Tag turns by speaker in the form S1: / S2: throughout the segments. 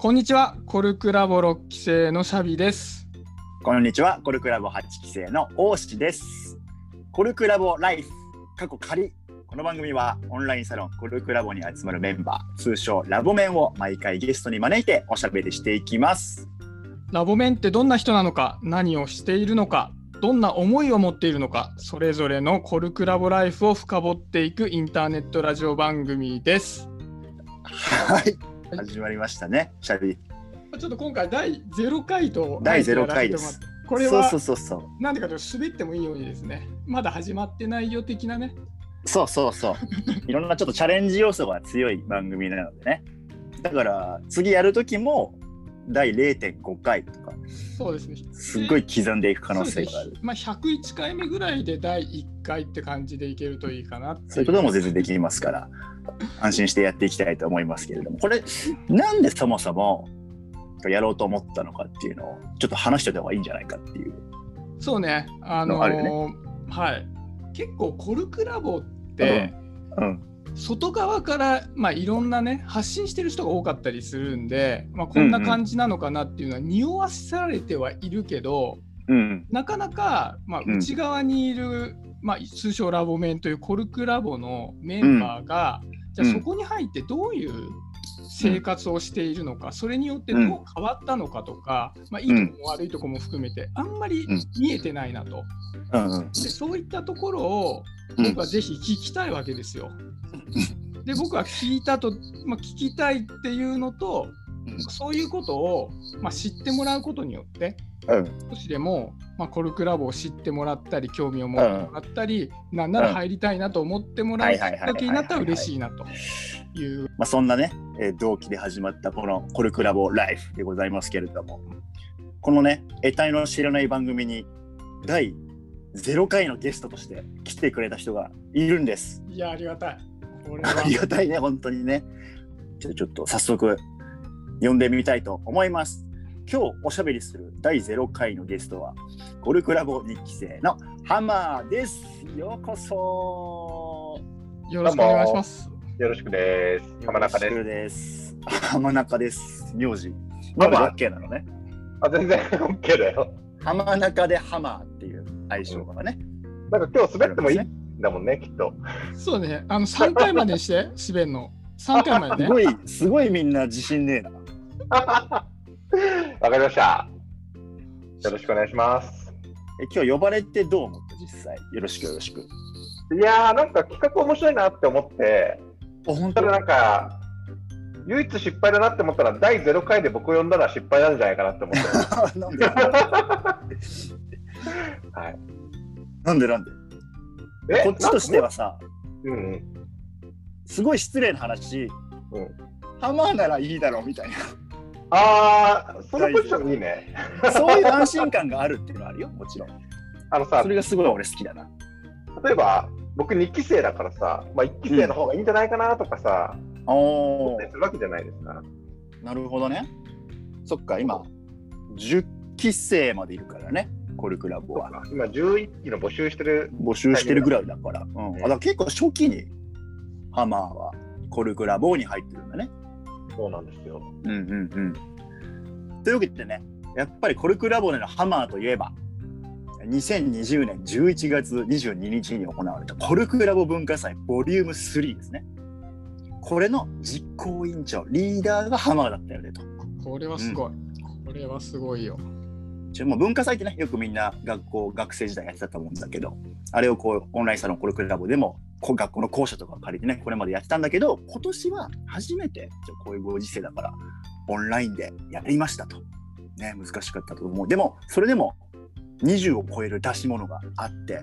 S1: こんにちは、コルクラボ6期生のシャビです。
S2: こんにちは、コルクラボ8期生の大志です。コルクラボライフ、過去仮。この番組はオンラインサロンコルクラボに集まるメンバー、通称ラボメンを毎回ゲストに招いておしゃべりしていきます。
S1: ラボメンってどんな人なのか、何をしているのか、どんな思いを持っているのか、それぞれのコルクラボライフを深掘っていくインターネットラジオ番組です。
S2: はい、始まりましたね、シャビ。
S1: ちょっと今回第0回と
S2: 第0回です。
S1: これは
S2: そうそうそうそう。
S1: なんでかというと滑ってもいいようにですね、まだ始まってないよ的なね。
S2: そうそうそう。いろんなちょっとチャレンジ要素が強い番組なのでね。だから次やるときも第0.5回とか、
S1: そうですね。
S2: すっごい刻んでいく可能性がある。
S1: まあ、101回目ぐらいで第1回って感じでいけるといいかな
S2: そういうことも全然できますから、安心してやっていきたいと思いますけれども、これ、なんでそもそもやろうと思ったのかっていうのを、ちょっと話しておいた方がいいんじゃないかっていう。
S1: そうね、あの
S2: のある
S1: はい。結構コルクラボって、
S2: うん。
S1: 外側から、まあ、いろんなね発信してる人が多かったりするんで、まあ、こんな感じなのかなっていうのは匂わされてはいるけど、
S2: うん。
S1: なかなか、まあ、
S2: うん
S1: 内側にいる、まあ、通称ラボメンというコルクラボのメンバーが、じゃあ
S2: うん
S1: そこに入ってどういう生活をしているのか、それによってどう変わったのかとか、まあ、いいとこも悪いとこも含めてあんまり
S2: うん
S1: 見えてないなと。でそういったところを
S2: うん
S1: 僕はぜひ聞きたいわけですよ。で僕は聞いたと、まあ、聞きたいっていうのと
S2: うん
S1: そういうことを、まあ、知ってもらうことによって
S2: うん。
S1: 少しでも、まあ、コルクラボを知ってもらったり興味を持ってもらったり、なんなら入りたいなと思ってもらうきっかけになったら嬉しいなという。
S2: まあ、そんなね、えー同期で始まったこのコルクラボライフでございますけれども、このね、得体の知らない番組に第0回のゲストとして来てくれた人がいるんです。
S1: いやありがたい。
S2: あり
S1: は
S2: がたいね、本当にね。じゃあちょっと早速呼んでみたいと思います。今日おしゃべりする第0回のゲストは、ゴルクラボ日記生のハマーです。ようこそ。
S1: よろしくお願いします。
S3: よろしくです。浜中です。
S2: よろしくです。浜中です。名字。
S3: ハマー
S2: 名字 OK なのね。
S3: あ、全然 OK だよ。
S2: 浜中でハマーっていう相性がね。
S3: なんか今日滑ってもいい？んだもんね、きっと。
S1: そうね、あの3回までにして、滑るの。3回まですね。
S2: ごい、すごいみんな自信ねえな。
S3: わかりました。よろしくお願いします。
S2: え今日呼ばれてどう思った？実際。よろしくよろしく。
S3: いやー、なんか企画面白いなって思って、
S2: あ、本
S3: ただなんか、唯一失敗だなって思ったら、第0回で僕を呼んだら失敗なんじゃないかなって思って。
S2: なんで
S3: はい。
S2: なんでなんで？
S3: え
S2: こっちとしてはさ、
S3: うんうん。
S2: すごい失礼な話、
S3: うん
S2: ハマーならいいだろうみたい
S3: あー、そのポジションいいね。
S2: な、そういう安心感があるっていうのはあるよ、もちろん。
S3: あのさ
S2: そ、れがすごい俺好きだな。
S3: 例えば、僕2期生だからさ、まあ、1期生の方がいいんじゃないかなとかさ、
S2: お
S3: 思ったりするわけじゃないですか。
S2: なるほどね。そっか、今、10期生までいるからね、コルクラボは。
S3: 今11期の募集してる。
S2: 募集してるぐらいだから。うん、あだから結構初期にハマーはコルクラボに入ってるんだね。
S3: そうなんですよ。
S2: うんうんうん。というわけでね、やっぱりコルクラボでのハマーといえば、2020年11月22日に行われたコルクラボ文化祭ボリューム3ですね。これの実行委員長、リーダーがハマーだったよねと。
S1: これはすごい。これはすごいよ。
S2: も文化祭ってね、よくみんな学校、学生時代やってたと思うんだけど、あれをこうオンラインサロンコルクラボでも学校の校舎とか借りてね、これまでやってたんだけど、今年は初めて、じゃこういうご時世だから、オンラインでやりましたと。ね、難しかったと思う。でも、それでも20を超える出し物があって、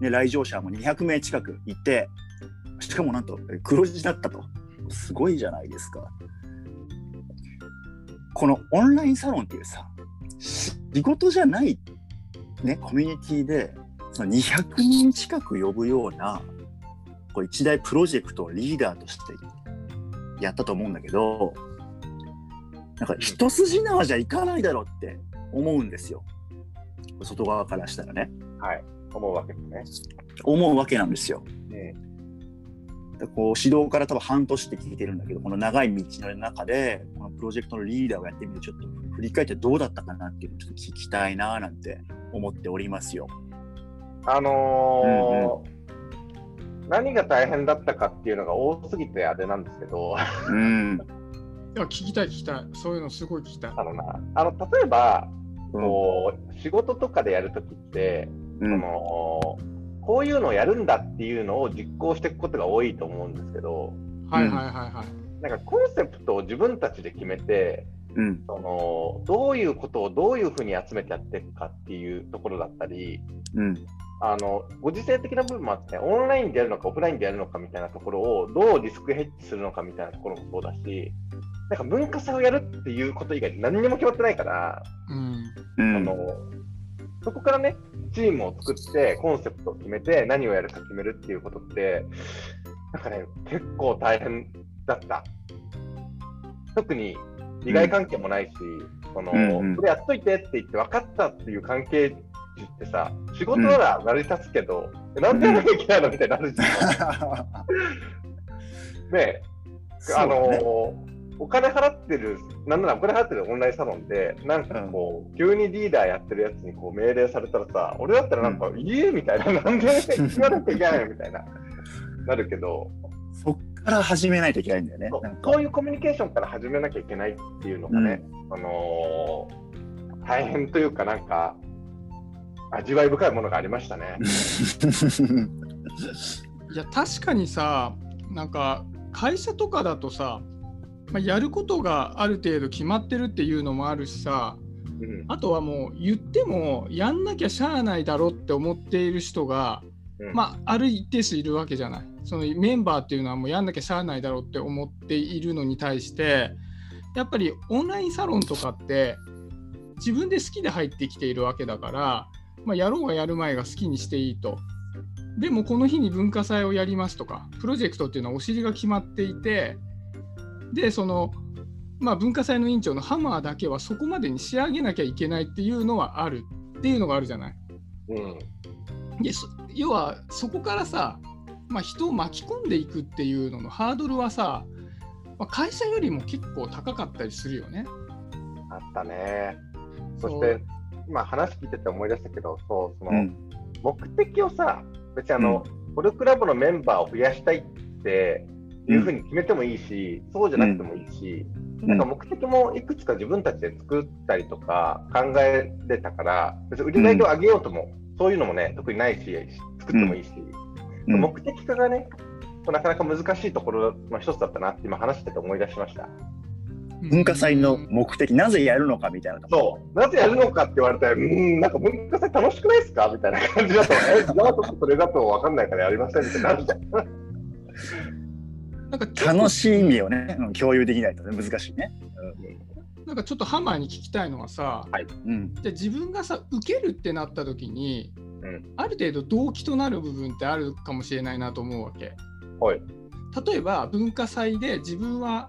S2: ね、来場者も200名近くいて、しかもなんと黒字だったと。すごいじゃないですか。このオンラインサロンっていうさ、仕事じゃない、ね、コミュニティでその200人近く呼ぶようなこう一大プロジェクトをリーダーとしてやったと思うんだけどなんか一筋縄じゃいかないだろうって思うんですよ外側からしたらね
S3: はい。思うわけですね。
S2: 思うわけなんですよ
S3: ね
S2: でこう指導から多分半年って聞いてるんだけどこの長い道の中でこのプロジェクトのリーダーをやってみて、ちょっと振り返ってどうだったかなっていうのをちょっと聞きたいななんて思っておりますよ。
S3: あのー何が大変だったかっていうのが多すぎてあれなんですけど、
S2: うん。
S1: いや聞きたい聞きたいそういうのすごい聞きたい
S3: あのな、あの例えば、こう仕事とかでやるときって、そ
S2: うん。
S3: のこういうのをやるんだっていうのを実行していくことが多いと思うんですけど、
S1: はいはいはいはい
S3: なんかコンセプトを自分たちで決めて、
S2: うん。
S3: そのどういうことをどういうふうに集めてやっていくかっていうところだったり、
S2: うん。
S3: あのご時世的な部分もあって、オンラインでやるのかオフラインでやるのかみたいなところをどうリスクヘッジするのかみたいなところもそうだし、なんか文化祭をやるっていうこと以外に何にも決まってないから、
S1: うん
S2: うん。
S3: あのそこからね、チームを作って、コンセプトを決めて、何をやるか決めるっていうことって、なんかね、結構大変だった。特に利害関係もないし、その
S2: うんうん
S3: これやっといてって言って分かったっていう関係値ってさ、仕事なら成り立つけど、えなんでやらなきゃいけないのみたいになるじゃん。ねあのお金払ってる、なんならお金払ってるオンラインサロンで、なんかこう、急にリーダーやってるやつにこう命令されたらさ、俺だったらなんか、いいみたいな、なんで言わなきゃいけないのみたいな、なるけど、
S2: そっから始めないといけないんだよね。
S3: そういうコミュニケーションから始めなきゃいけないっていうのがね、あのー大変というか、なんか、味わい深いものがありましたね。
S1: いや確かにさなんか会社とかだとさ、まあ、やることがある程度決まってるっていうのもあるしさ
S3: うん
S1: あとはもう言ってもやんなきゃしゃあないだろって思っている人が、
S3: うん
S1: まあ、ある一定数いるわけじゃない。そのメンバーっていうのはもうやんなきゃしゃあないだろうって思っているのに対してやっぱりオンラインサロンとかって自分で好きで入ってきているわけだから、まあ、やろうがやる前が好きにしていいと。でもこの日に文化祭をやりますとかプロジェクトっていうのはお尻が決まっていてでその、まあ、文化祭の委員長のハマーだけはそこまでに仕上げなきゃいけないっていうのはあるっていうのがあるじゃない。
S3: うん
S1: でそ要はそこからさ、まあ、人を巻き込んでいくっていうののハードルはさ、まあ、会社よりも結構高かったりするよね。
S3: あったね。そして、今話聞いてて思い出したけど、そう、その、
S2: うん
S3: 目的をさ、別にあの、コルクラブのメンバーを増やしたいっていうふうに決めてもいいし、そうじゃなくてもいいし、なんか目的もいくつか自分たちで作ったりとか考えれたから、別に売り上げを上げようとも、そういうのもね、特にないし、作ってもいいし、
S2: うん。
S3: 目的化がね、なかなか難しいところの一つだったなって今話してて思い出しました。
S2: 文化祭の目的、なぜやるのかみたいな
S3: そう、なぜやるのかって言われて、うーん、なんか文化祭楽しくないですかみたいな感じだと、え、じゃあそれだと分かんないからやりませんみたいになるじゃん。
S1: なんか
S2: 楽しい意味をね、うん共有できないとね難しいね。
S1: なんかちょっとハマーに聞きたいのはさ、
S2: うん。
S1: じゃあ自分がさ受けるってなった時に、
S3: うん
S1: ある程度動機となる部分ってあるかもしれないなと思うわけ。
S3: はい。
S1: 例えば文化祭で自分は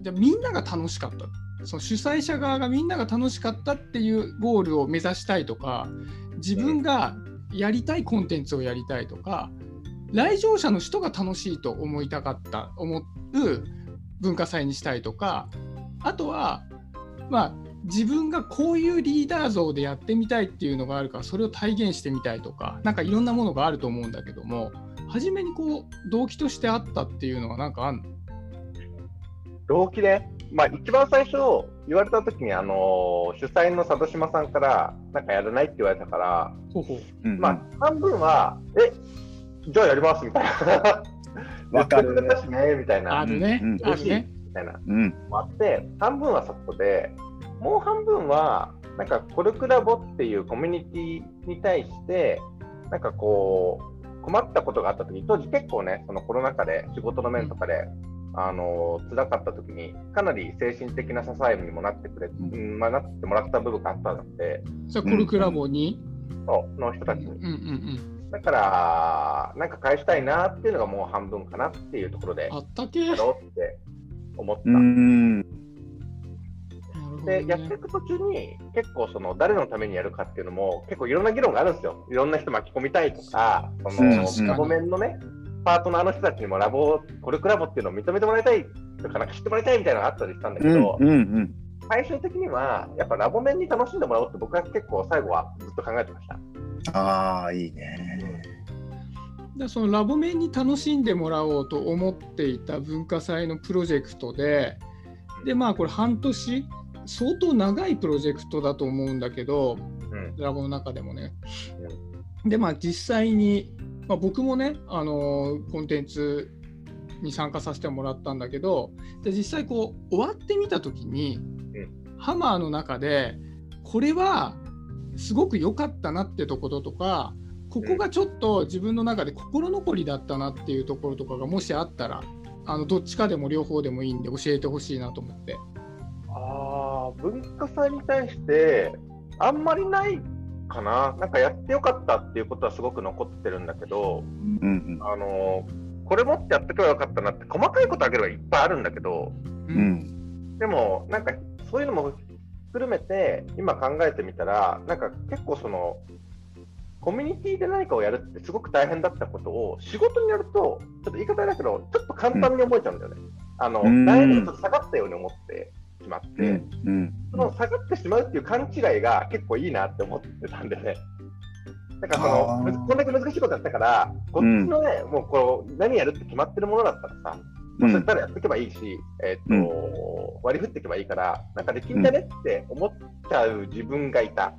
S1: じゃあみんなが楽しかったその主催者側がみんなが楽しかったっていうゴールを目指したいとか自分がやりたいコンテンツをやりたいとか来場者の人が楽しいと思いたかった思う文化祭にしたいとかあとはまあ自分がこういうリーダー像でやってみたいっていうのがあるからそれを体現してみたいとかなんかいろんなものがあると思うんだけども初めにこう動機としてあったっていうのはなんかあんの？
S3: 動機ね、まあ、一番最初言われた時に、あのー主催の佐渡島さんから、なんかやらないって言われたから、
S1: ほうほう。
S2: うん
S3: まあ、半分は、えじゃあやりますみたいな。
S2: わかる
S3: ね、みたいな。
S1: あるね、
S2: うん
S1: あるね。
S3: みたいな。
S2: うん。
S3: もあって、半分はそこで、もう半分は、なんかコルクラボっていうコミュニティに対して、なんかこう、困ったことがあったとき、当時結構ね、そのコロナ禍で仕事の面とかで、あの辛かったときに、かなり精神的な支えにもなってくれ、うんまあ、なってもらった部分があったので、
S1: それコルクラボに、
S3: そうの人たちに。
S1: うんうんうん、
S3: だから、なんか返したいなっていうのがもう半分かなっていうところで、
S1: あったけ
S3: やろうって思った。
S2: うん。
S3: でやっていく途中に結構その誰のためにやるかっていうのも結構いろんな議論があるんですよ。いろんな人巻き込みたいとか、そ
S2: うん
S3: の
S1: 確かに
S3: ごめんのね、パートナーの人たちにもラボ、コルクラボっていうのを認めてもらいたいとか、なんか知ってもらいたいみたいなのがあったりしたんだけど、
S2: うんうん
S3: 最終的には、やっぱラボ面に楽しんでもらおうって僕は結構最後はずっと考えてました。
S2: ああいいね。
S1: でそのラボ面に楽しんでもらおうと思っていた文化祭のプロジェクトででまあこれ半年相当長いプロジェクトだと思うんだけど
S3: うん。
S1: ラボの中でもね。でまあ実際に、まあ、僕もねあのコンテンツに参加させてもらったんだけどで実際こう終わってみた時に、ハマーの中でこれはすごく良かったなってところとかここがちょっと自分の中で心残りだったなっていうところとかがもしあったらあのどっちかでも両方でもいいんで教えてほしいなと思って。
S3: ああ、文化祭に対して、あんまりないかな。なんかやってよかったっていうことはすごく残ってるんだけど、
S2: うん
S3: あのこれもってやってけばよかったなって、細かいことあげればいっぱいあるんだけど、
S2: うんうん
S3: でも、なんかそういうのも含めて、今考えてみたら、なんか結構その、コミュニティで何かをやるってすごく大変だったことを仕事にやると、ちょっと言い方だけど、ちょっと簡単に思えちゃうんだよね。あの、
S2: うん。
S3: 難易度がちょっと下がったように思ってしまって、
S2: うん。うん。
S3: その下がってしまうっていう勘違いが結構いいなって思ってたんでね。だからそのこんだけ難しいことやったから、こっちのね、もうこう何やるって決まってるものだったらさ、そしたらやっていけばいいし、えっと割り振っていけばいいから、なんかできんじゃねって思っちゃう自分がいた。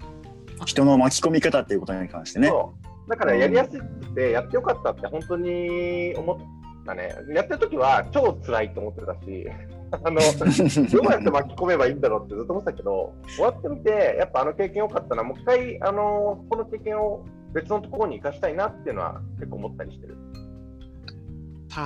S2: 人の巻き込み方っていうことに関してね。
S3: そうだからやりやすくて、やってよかったって本当に思ったね。やってる時は超辛いと思ってたし、あの どうやって巻き込めばいいんだろうってずっと思ってたけど、終わってみて、やっぱあの経験良かったな、もう一回、あのこの経験を別のところに生かしたいなっていうのは結構思ったりしてる。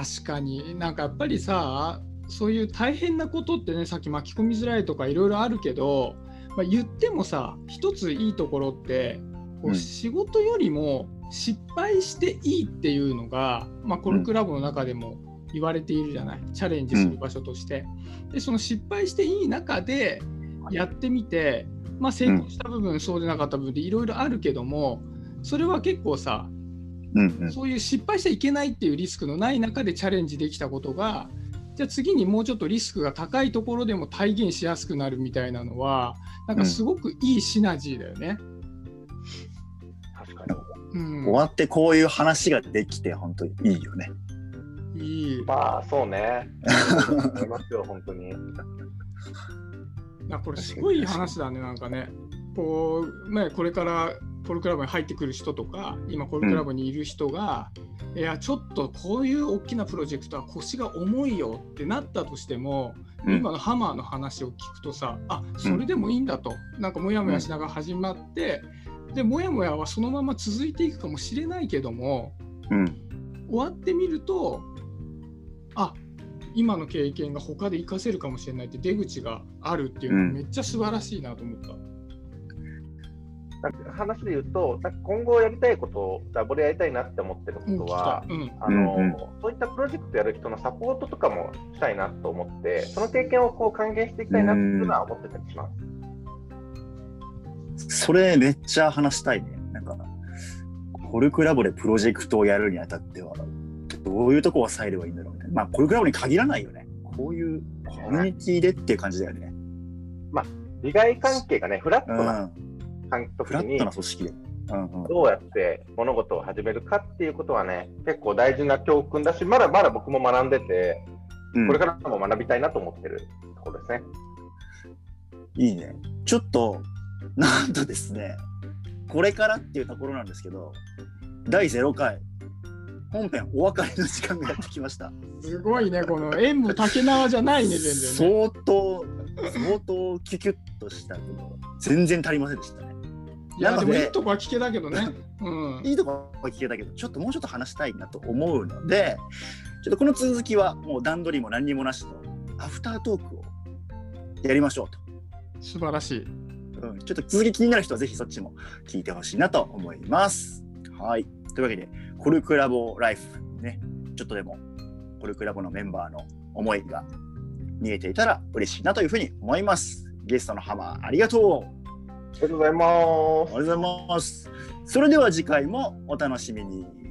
S1: 確かに。なんかやっぱりさそういう大変なことってねさっき巻き込みづらいとかいろいろあるけど、まあ、言ってもさ一ついいところってこ
S2: う
S1: うん。仕事よりも失敗していいっていうのが、まあ、コルクラボの中でも言われているじゃない？チャレンジする場所として。でその失敗していい中でやってみて、まあ、成功した部分、そうでなかった部分でいろいろあるけどもそれは結構さ
S2: うんうん
S1: そういう失敗しちゃいけないっていうリスクのない中でチャレンジできたことがじゃあ次にもうちょっとリスクが高いところでも体現しやすくなるみたいなのはなんかすごくいいシナジーだよね。
S3: 確か
S1: うん、
S2: 終わってこういう話ができて本当にいいよね。
S1: いい
S3: まあ、そうね。思 いますよ、本当に。
S1: あこれすごいいい話だねなんかね。こうねこれからコルクラボに入ってくる人とか今コルクラボにいる人が、いやちょっとこういう大きなプロジェクトは腰が重いよってなったとしても、
S2: うん。
S1: 今のハマーの話を聞くとさあそれでもいいんだと、なんかモヤモヤしながら始まって、でモヤモヤはそのまま続いていくかもしれないけども
S2: うん。
S1: 終わってみるとあ今の経験が他で活かせるかもしれないって出口があるっていうの
S2: うん。
S1: はめっちゃ素晴らしいなと思った。
S3: なんか話で言うと、なんか今後やりたいことをラボでやりたいなって思ってる
S1: うん
S3: ことは、あの
S2: うんうん
S3: そういったプロジェクトやる人のサポートとかもしたいなと思って、その経験をこう還元していきたいなっていうのは思ってたりします。
S2: それめっちゃ話したいね。なんか、コルクラボでプロジェクトをやるにあたっては、どういうとこを抑えればいいんだろうみたいな。まあ、コルクラボに限らないよね。こういうコミュニティでっていう感じだよね。
S3: 利害関係がね、フラット
S2: う。
S3: なん感覚に
S2: フラットな組織で。うんうん。
S3: どうやって物事を始めるかっていうことはね、結構大事な教訓だし、まだまだ僕も学んでて、
S2: うん
S3: これからも学びたいなと思ってるところですね。
S2: いいね。ちょっと、なんとですね、これからっていうところなんですけど、第0回、本編お別れの時間がやってきました。
S1: すごいね、この縁も竹縄じゃないね、全然ね。
S2: 相当、相当キュキュッとしたけど、全然足りませんでしたね。
S1: いや、でもいいとこは聞けたけどね。うん。
S2: いいとこは聞けたけど、ちょっともうちょっと話したいなと思うので、ちょっとこの続きはもう段取りも何にもなしのアフタートークをやりましょうと。
S1: 素晴らしい。
S2: うん、ちょっと続き気になる人はぜひそっちも聞いてほしいなと思います。はい。というわけで、コルクラボライフ、ね、ちょっとでもコルクラボのメンバーの思いが見えていたら嬉しいなというふうに思います。ゲストのハマーありがとう。
S3: ありがとうございます
S2: ありがとうございます。それでは次回もお楽しみに。